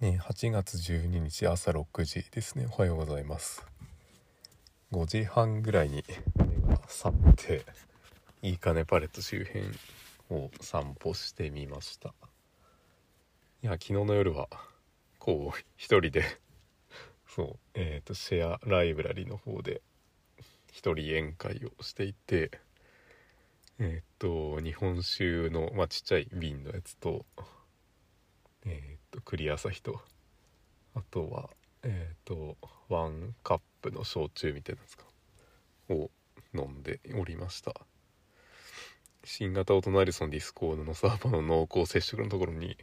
ね、8月12日朝6時ですね。おはようございます。5時半ぐらいに目が覚めていいかねパレット周辺を散歩してみました。いや昨日の夜はこう一人で そうえっ、ー、とシェアライブラリの方で一人宴会をしていてえっ、ー、と日本酒の、まあ、ちっちゃい瓶のやつとえっ、ー、と栗朝日と。あとはえっ、とワンカップの焼酎みたいなやつか。を飲んでおりました。新型オトナリソンディスコードのサーバーの濃厚接触のところに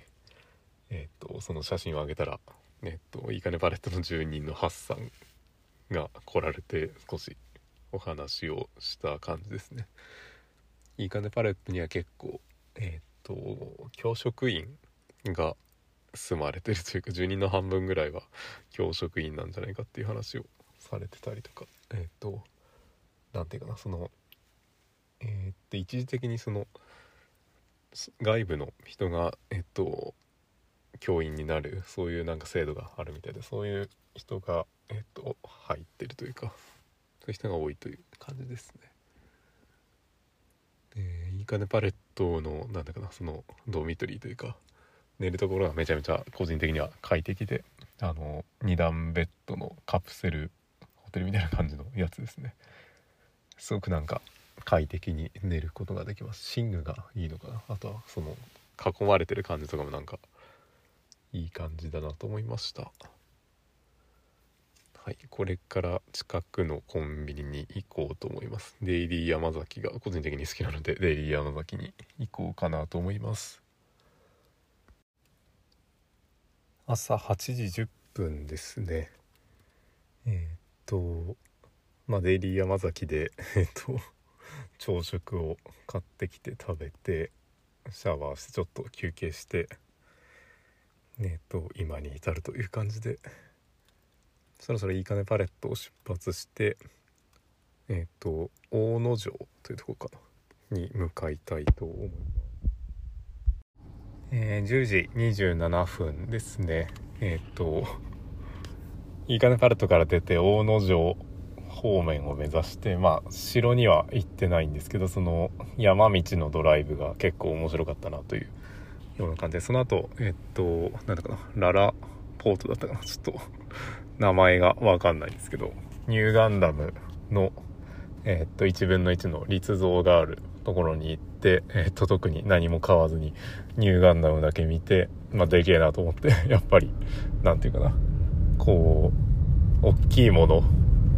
えっ、とその写真を上げたらえっ、といいかねパレットの住人のハッサンが来られて少しお話をした感じですね。いいかねパレットには結構えっ、と教職員が住まれてるというか住人の半分ぐらいは教職員なんじゃないかっていう話をされてたりとかえっ、と何て言うかなそのえー、っと一時的にその外部の人がえっと教員になるそういうなんか制度があるみたいでそういう人がえっと入ってるというかそういう人が多いという感じですね。でいいかねパレットのなんだかなそのドミトリーというか寝るところがめちゃめちゃ個人的には快適であの2段ベッドのカプセルホテルみたいな感じのやつですね。すごくなんか快適に寝ることができます。寝具がいいのかな。あとはその囲まれてる感じとかもなんかいい感じだなと思いました。はいこれから近くのコンビニに行こうと思います。デイリー山崎が個人的に好きなのでデイリー山崎に行こうかなと思います。朝8時10分ですねえ、っとまあデイリー山崎でえっと 朝食を買ってきて食べてシャワーしてちょっと休憩してえっと今に至るという感じでそろそろいいかねパレットを出発してえっと大野城というとこかなに向かいたいと思います。えー、10時27分ですね。えっ、といいかねパレットから出て大野城方面を目指してまあ城には行ってないんですけどその山道のドライブが結構面白かったなというような感じでその後えっとなんだかなララポートだったかな。ちょっと名前が分かんないんですけどニューガンダムのえっと1分の1の立像があるところに行って、えっと、特に何も買わずにニューガンダムだけ見て、まあ、でけえなと思って、やっぱり、なんていうかな、こう、大きいもの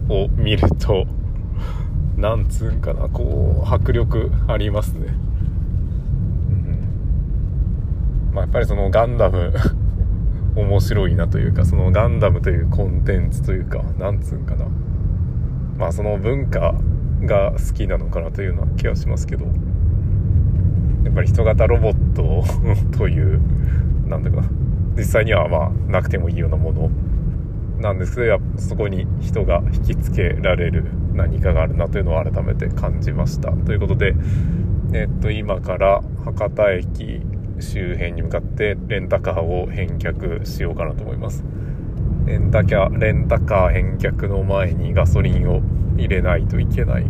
を見ると、なんつうんかな、こう、迫力ありますね。うん。まあ、やっぱりそのガンダム 面白いなというか、そのガンダムというコンテンツというか、なんつうんかな。まあ、その文化が好きなのかなというような気がしますけどやっぱり人型ロボット というなんだか実際にはまあなくてもいいようなもの。なんですけどやそこに人が引きつけられる何かがあるなというのを改めて感じました。ということで、えっと、今から博多駅周辺に向かってレンタカーを返却しようかなと思います。レンタキャレンタカー返却の前にガソリンを入れないといけない。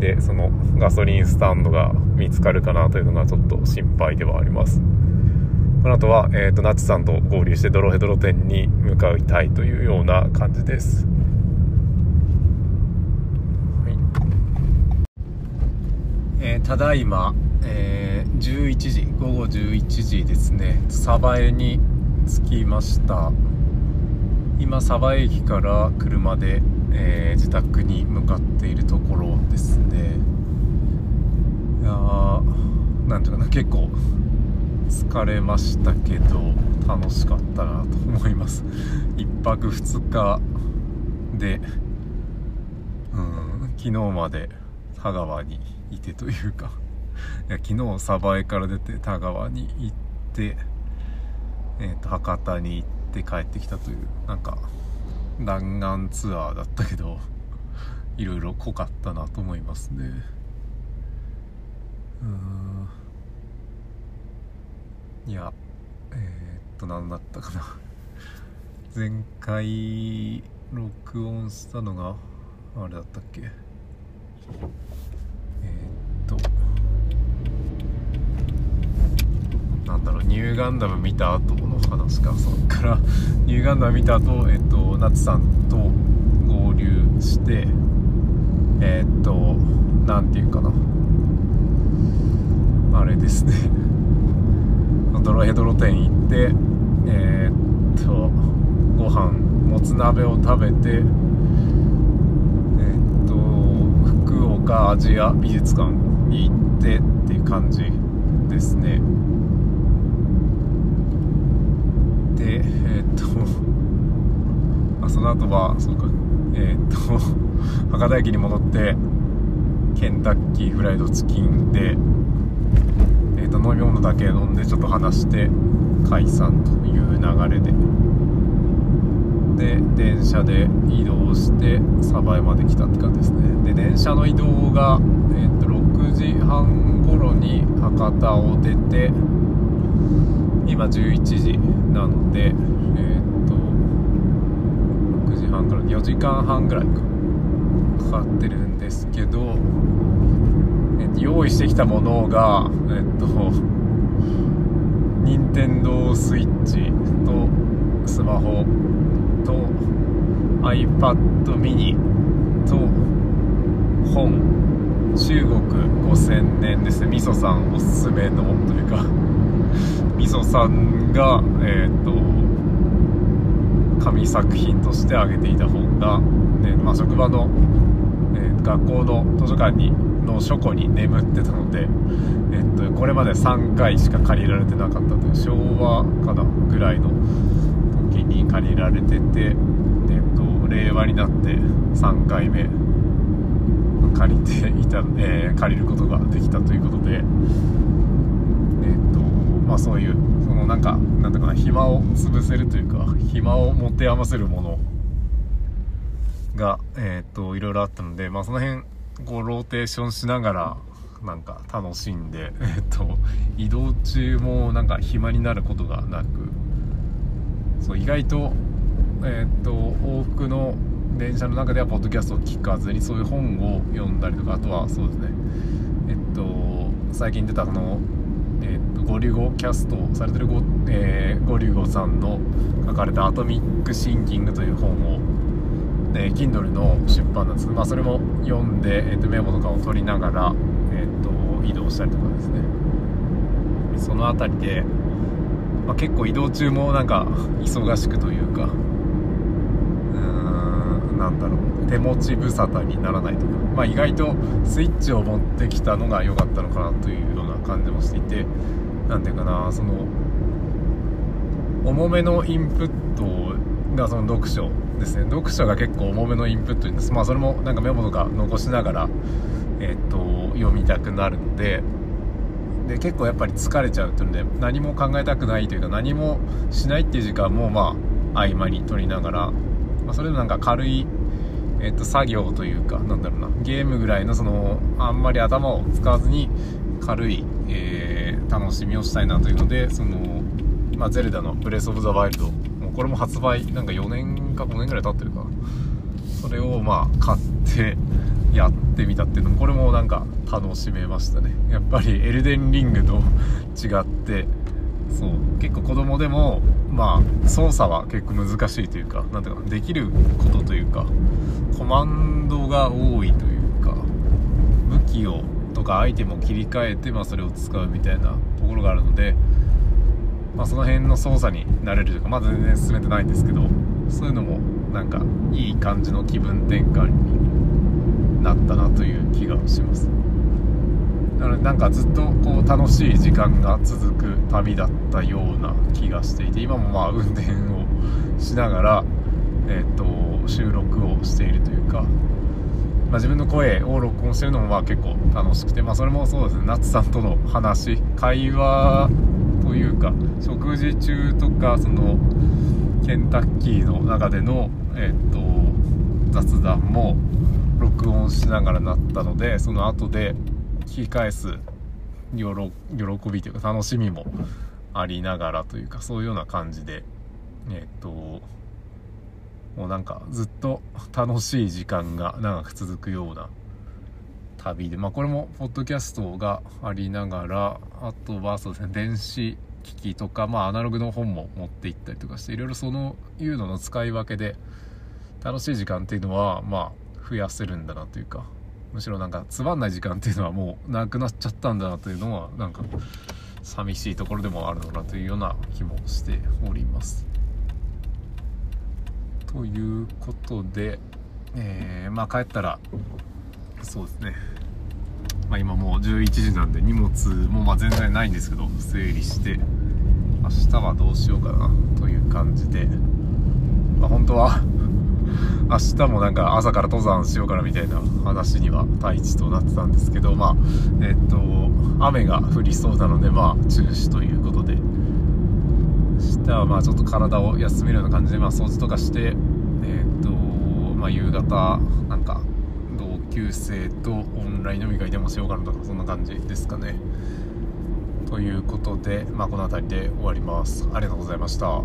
でそのガソリンスタンドが見つかるかなというのがちょっと心配ではあります。この後は、えーと、ナチさんと合流してドロヘドロ店に向かいたいというような感じです、はい。えー、ただいま、えー、11時午後11時ですね。鯖江に着きました。今鯖江駅から車でえー、自宅に向かっているところですね。いやーなんていうかな結構疲れましたけど楽しかったなと思います。1泊2日でうん昨日まで田川にいてというかいや昨日鯖江から出て田川に行って、えーと博多に行って帰ってきたというなんか弾丸ツアーだったけどいろいろ濃かったなと思いますね。うん。いやえー、っと何だったかな。前回録音したのがあれだったっけえー、っとんだろうニューガンダム見た後の話か。そっから ニューガンダム見た後えっと夏さんと合流してえ、っと何て言うかな。あれですね。ドロヘドロ店行ってえー、っとご飯もつ鍋を食べてえ、っと福岡アジア美術館に行ってっていう感じですね。でえー、っとあその後はそうかえー、っと 博多駅に戻ってケンタッキーフライドチキンで、えー、と飲み物だけ飲んでちょっと話して解散という流れで。で電車で移動して鯖江まで来たって感じですね。で電車の移動が、えー、と6時半頃に博多を出て今11時なのでえっ、と6時半から4時間半ぐらいかかってるんですけど、えっと、用意してきたものがえっと任天堂スイッチとスマホと iPad mini と本。中国5000年ですね。みそさんおすすめのというかみそさんがえっ、と紙作品として挙げていた本が、ねまあ、職場のえ学校の図書館にの書庫に眠ってたので、えっと、これまで3回しか借りられてなかったという昭和かなぐらいの時に借りられてて、えっと、令和になって3回目借りていた、えー、借りることができたということで、まあ、そういうそのなんかなんだかな暇を潰せるというか暇を持て余せるものが、えっ、と、いろいろあったので、まあ、その辺、こう、ローテーションしながら、なんか楽しんで、えっ、と、移動中もなんか暇になることがなく、そう、意外と、えっ、と、往復の電車の中ではポッドキャストを聞かずに、そういう本を読んだりとか、あとはそうですね、えっと、最近出たその、えっゴリゴキャストされてるゴ,、えー、ゴリゴさんの書かれた「アトミック・シンキング」という本をえー、Kindle の出版なんですけど、まあ、それも読んで、えー、とメモとかを取りながら、えーと、移動したりとかですね。その辺りで、まあ、結構移動中もなんか忙しくというかうーんなんだろう手持ち無沙汰にならないとか、まあ、意外とスイッチを持ってきたのが良かったのかなというような感じもしていて何ていうかなその重めのインプットがその読書ですね。読書が結構重めのインプットにですまあそれもなんかメモとか残しながらえっ、と読みたくなるのでで結構やっぱり疲れちゃうっていうので何も考えたくないというか何もしないっていう時間もまあ合間に取りながら、まあ、それでなんか軽いえっと、作業というか、なんだろうな、ゲームぐらいのその、あんまり頭を使わずに軽い、えー、楽しみをしたいなというので、その、まあ、ゼルダのブレスオブザワイルドもうこれも発売なんか4年か5年ぐらい経ってるか。なそれをまあ買ってやってみたっていうのもこれもなんか楽しめましたね。やっぱりエルデンリングと違ってそう結構子供でもまあ操作は結構難しいというか何ていうかできることというかコマンドが多いというか武器をとかアイテムを切り替えて、まあ、それを使うみたいなところがあるのでまあ、その辺の操作になれるというかまだ全然進めてないんですけどそういうのもなんかいい感じの気分転換になったなという気がします。なのでなんかずっとこう楽しい時間が続く旅だったような気がしていて今もまあ運転をしながら、えーと、収録をしているというか、まあ、自分の声を録音してるのもまあ結構楽しくて、まあ、それもそうですね。夏さんとの話会話というか食事中とかそのケンタッキーの中での、えっと雑談も録音しながらなったのでその後で聞き返す喜びというか楽しみもありながらというかそういうような感じでえっ、ともうなんかずっと楽しい時間が長く続くような旅でまあこれもポッドキャストがありながらあとはそうですね電子機器とかまあアナログの本も持って行ったりとかしていろいろそのいうのの使い分けで楽しい時間っていうのはまあ増やせるんだなというかむしろなんかつまんない時間っていうのはもうなくなっちゃったんだなというのはなんか寂しいところでもあるのかなというような気もしております。ということで、えー、まあ帰ったらそうですね。まあ、今もう11時なんで荷物もま全然ないんですけど整理して明日はどうしようかなという感じで、まあ、本当は 明日もなんか朝から登山しようかなみたいな話には太一となってたんですけどまあえっと雨が降りそうなのでまあ中止ということで。したはまあちょっと体を休めるような感じでまあ掃除とかしてえっとまあ夕方なんか同級生とオンライン飲み会でもしようかなとかそんな感じですかね。ということで、まあ、この辺りで終わります。ありがとうございました。